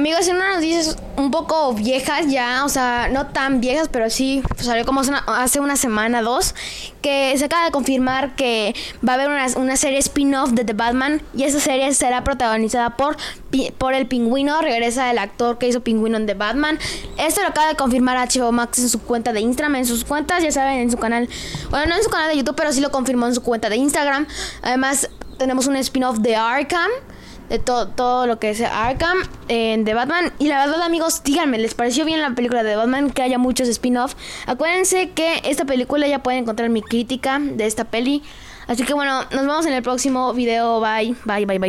Amigos, en unas noticias un poco viejas ya, o sea, no tan viejas, pero sí salió como hace una, semana, dos, que se acaba de confirmar que va a haber una, una serie spin-off de The Batman y esa serie será protagonizada por, por el pingüino, regresa el actor que hizo pingüino en The Batman. Esto lo acaba de confirmar HBO Max en su cuenta de Instagram, en sus cuentas, ya saben, en su canal, bueno, no en su canal de YouTube, pero sí lo confirmó en su cuenta de Instagram. Además, tenemos un spin-off de Arkham de to- todo lo que es Arkham de Batman. Y la verdad, amigos, díganme, ¿les pareció bien la película de Batman? Que haya muchos spin-off. Acuérdense que esta película ya pueden encontrar mi crítica de esta peli. Así que bueno, nos vemos en el próximo video. Bye, bye, bye, bye.